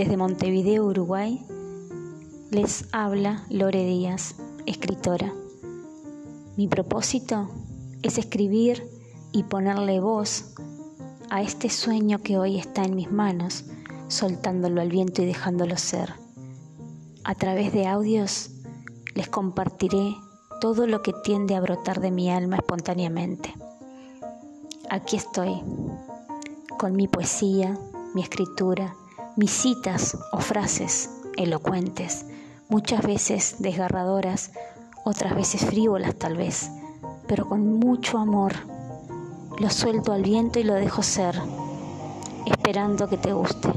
Desde Montevideo, Uruguay, les habla Lore Díaz, escritora. Mi propósito es escribir y ponerle voz a este sueño que hoy está en mis manos, soltándolo al viento y dejándolo ser. A través de audios les compartiré todo lo que tiende a brotar de mi alma espontáneamente. Aquí estoy, con mi poesía, mi escritura, visitas o frases elocuentes, muchas veces desgarradoras, otras veces frívolas tal vez, pero con mucho amor. Lo suelto al viento y lo dejo ser, esperando que te guste.